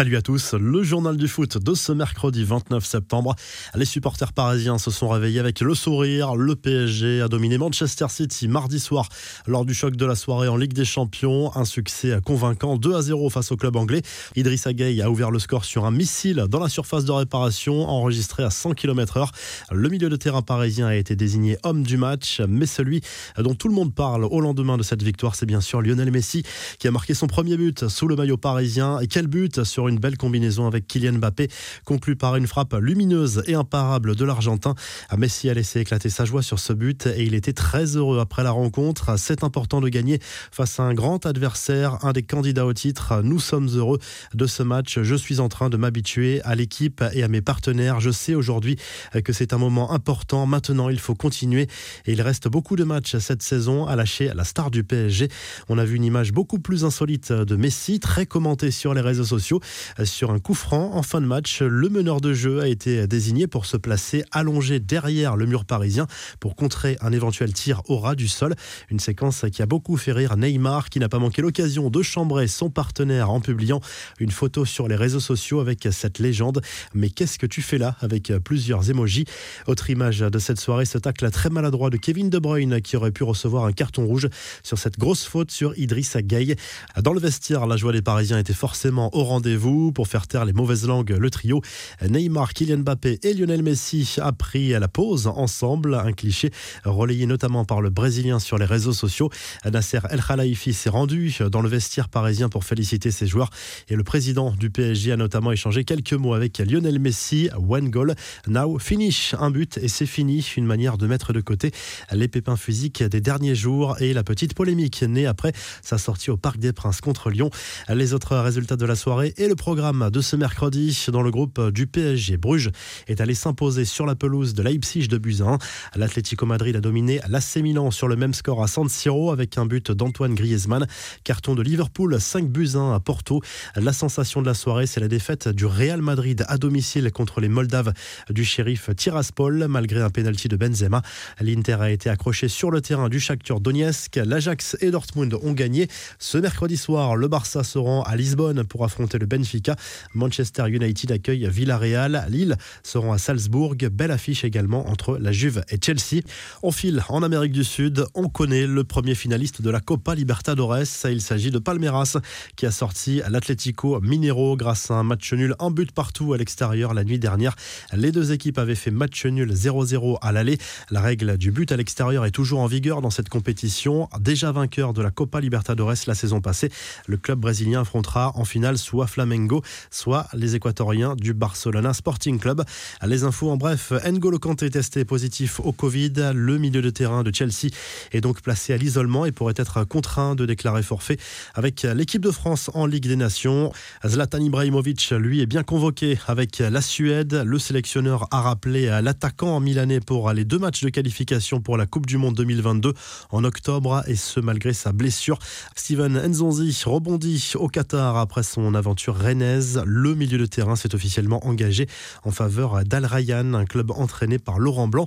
Salut à tous, le journal du foot de ce mercredi 29 septembre. Les supporters parisiens se sont réveillés avec le sourire. Le PSG a dominé Manchester City mardi soir lors du choc de la soirée en Ligue des Champions. Un succès convaincant 2 à 0 face au club anglais. Idrissa Gueye a ouvert le score sur un missile dans la surface de réparation enregistré à 100 km/h. Le milieu de terrain parisien a été désigné homme du match, mais celui dont tout le monde parle au lendemain de cette victoire, c'est bien sûr Lionel Messi qui a marqué son premier but sous le maillot parisien. Et quel but sur une belle combinaison avec Kylian Mbappé, conclue par une frappe lumineuse et imparable de l'Argentin. Messi a laissé éclater sa joie sur ce but et il était très heureux après la rencontre. C'est important de gagner face à un grand adversaire, un des candidats au titre. Nous sommes heureux de ce match. Je suis en train de m'habituer à l'équipe et à mes partenaires. Je sais aujourd'hui que c'est un moment important. Maintenant, il faut continuer et il reste beaucoup de matchs cette saison à lâcher la star du PSG. On a vu une image beaucoup plus insolite de Messi, très commentée sur les réseaux sociaux. Sur un coup franc en fin de match, le meneur de jeu a été désigné pour se placer allongé derrière le mur parisien pour contrer un éventuel tir au ras du sol. Une séquence qui a beaucoup fait rire Neymar qui n'a pas manqué l'occasion de chambrer son partenaire en publiant une photo sur les réseaux sociaux avec cette légende. Mais qu'est-ce que tu fais là avec plusieurs émojis? Autre image de cette soirée, ce tacle très maladroit de Kevin De Bruyne qui aurait pu recevoir un carton rouge sur cette grosse faute sur Idrissa Gueye. Dans le vestiaire, la joie des Parisiens était forcément au rendez-vous pour faire taire les mauvaises langues. Le trio Neymar, Kylian Mbappé et Lionel Messi a pris la pause ensemble. Un cliché relayé notamment par le Brésilien sur les réseaux sociaux. Nasser El Khelaifi s'est rendu dans le vestiaire parisien pour féliciter ses joueurs et le président du PSG a notamment échangé quelques mots avec Lionel Messi. One goal, now finish. Un but et c'est fini. Une manière de mettre de côté les pépins physiques des derniers jours et la petite polémique née après sa sortie au Parc des Princes contre Lyon. Les autres résultats de la soirée et le programme de ce mercredi dans le groupe du PSG. Bruges est allé s'imposer sur la pelouse de Leipzig de Buzyn. L'Atlético Madrid a dominé l'AC Milan sur le même score à San Siro avec un but d'Antoine Griezmann. Carton de Liverpool, 5 buts 1 à Porto. La sensation de la soirée, c'est la défaite du Real Madrid à domicile contre les Moldaves du shérif Tiraspol malgré un pénalty de Benzema. L'Inter a été accroché sur le terrain du Shakhtar Donetsk. L'Ajax et Dortmund ont gagné. Ce mercredi soir, le Barça se rend à Lisbonne pour affronter le Benfica. Manchester United accueille Villarreal. Lille seront à Salzbourg. Belle affiche également entre la Juve et Chelsea. On file en Amérique du Sud. On connaît le premier finaliste de la Copa Libertadores. Il s'agit de Palmeiras qui a sorti l'Atlético Mineiro grâce à un match nul, un but partout à l'extérieur la nuit dernière. Les deux équipes avaient fait match nul 0-0 à l'aller. La règle du but à l'extérieur est toujours en vigueur dans cette compétition. Déjà vainqueur de la Copa Libertadores la saison passée, le club brésilien affrontera en finale soit Flamengo, soit les Équatoriens du Barcelona Sporting Club. Les infos en bref, N'Golo Kanté testé positif au Covid. Le milieu de terrain de Chelsea est donc placé à l'isolement et pourrait être contraint de déclarer forfait avec l'équipe de France en Ligue des Nations. Zlatan Ibrahimovic, lui, est bien convoqué avec la Suède. Le sélectionneur a rappelé l'attaquant milanais pour les deux matchs de qualification pour la Coupe du Monde 2022 en octobre et ce malgré sa blessure. Steven Nzonzi rebondit au Qatar après son aventure rennaise. Le milieu de terrain s'est officiellement engagé en faveur d'Al Rayyan, un club entraîné par Laurent Blanc.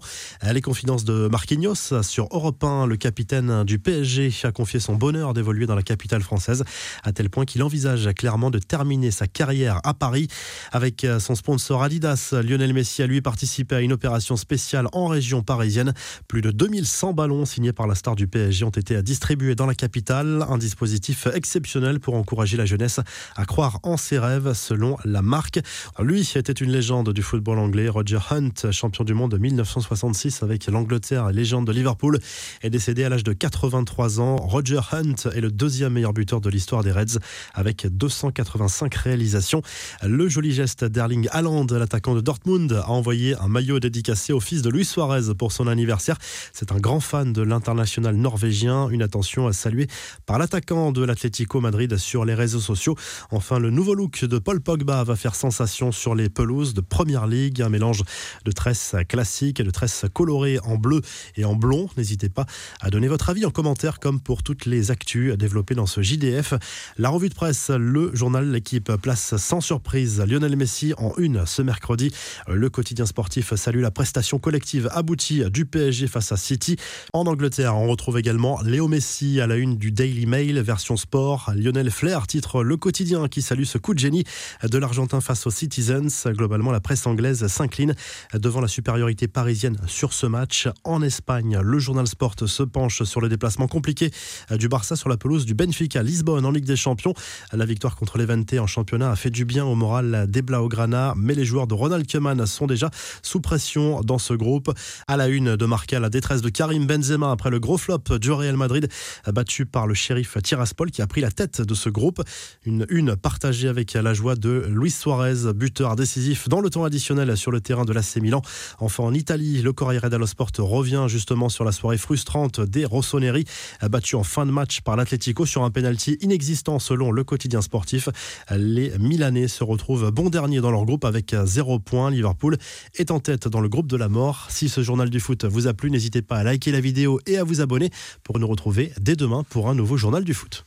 Les confidences de Marquinhos sur Europe 1, le capitaine du PSG a confié son bonheur d'évoluer dans la capitale française, à tel point qu'il envisage clairement de terminer sa carrière à Paris. Avec son sponsor Adidas, Lionel Messi a lui participé à une opération spéciale en région parisienne. Plus de 2100 ballons signés par la star du PSG ont été distribués dans la capitale. Un dispositif exceptionnel pour encourager la jeunesse à croire en ses rêves, selon la marque. Lui était une légende du football anglais. Roger Hunt, champion du monde de 1966 avec l'Angleterre, légende de Liverpool, est décédé à l'âge de 83 ans. Roger Hunt est le deuxième meilleur buteur de l'histoire des Reds avec 285 réalisations. Le joli geste d'Erling Haaland, l'attaquant de Dortmund, a envoyé un maillot dédicacé au fils de Luis Suarez pour son anniversaire. C'est un grand fan de l'international norvégien. Une attention à saluer par l'attaquant de l'Atlético Madrid sur les réseaux sociaux. Enfin, le nouveau look de Paul Pogba va faire sensation sur les pelouses de Première Ligue. Un mélange de tresses classiques et de tresses colorées en bleu et en blond. N'hésitez pas à donner votre avis en commentaire comme pour toutes les actus développées dans ce JDF. La revue de presse, le journal L'équipe place sans surprise Lionel Messi en une ce mercredi. Le quotidien sportif salue la prestation collective aboutie du PSG face à City. En Angleterre, on retrouve également Léo Messi à la une du Daily Mail version sport. Lionel Flair titre le quotidien qui salue ce coup de génie de l'Argentin face aux Citizens. Globalement, la presse anglaise s'incline devant la supériorité parisienne sur ce match. En Espagne, le journal Sport se penche sur le déplacement compliqué du Barça sur la pelouse du Benfica Lisbonne en Ligue des Champions. La victoire contre l'Eventé en championnat a fait du bien au moral des Blaugrana, mais les joueurs de Ronald Koeman sont déjà sous pression dans ce groupe. À la une de marquer la détresse de Karim Benzema après le gros flop du Real Madrid, battu par le shérif Tiraspol qui a pris la tête de ce groupe. Une une partagée avec la joie de Luis Suarez, buteur décisif dans le temps additionnel sur le terrain de l'AC Milan. Enfin en Italie, le Corriere dello Sport revient justement sur la soirée frustrante des Rossoneri, battu en fin de match par l'Atlético sur un penalty inexistant selon le quotidien sportif. Les Milanais se retrouvent bon dernier dans leur groupe avec 0 points. Liverpool est en tête dans le groupe de la mort. Si ce journal du foot vous a plu, n'hésitez pas à liker la vidéo et à vous abonner pour nous retrouver dès demain pour un nouveau journal du foot.